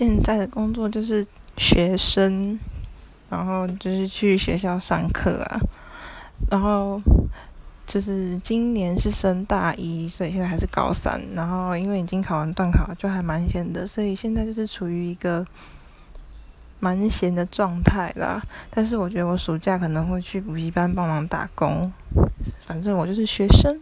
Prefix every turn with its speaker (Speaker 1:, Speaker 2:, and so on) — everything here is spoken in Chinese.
Speaker 1: 现在的工作就是学生然后就是去学校上课啊然后就是今年是升大一所以现在还是高三然后因为已经考完段考就还蛮闲的所以现在就是处于一个蛮闲的状态啦。但是我觉得我暑假可能会去补习班帮忙打工反正我就是学生。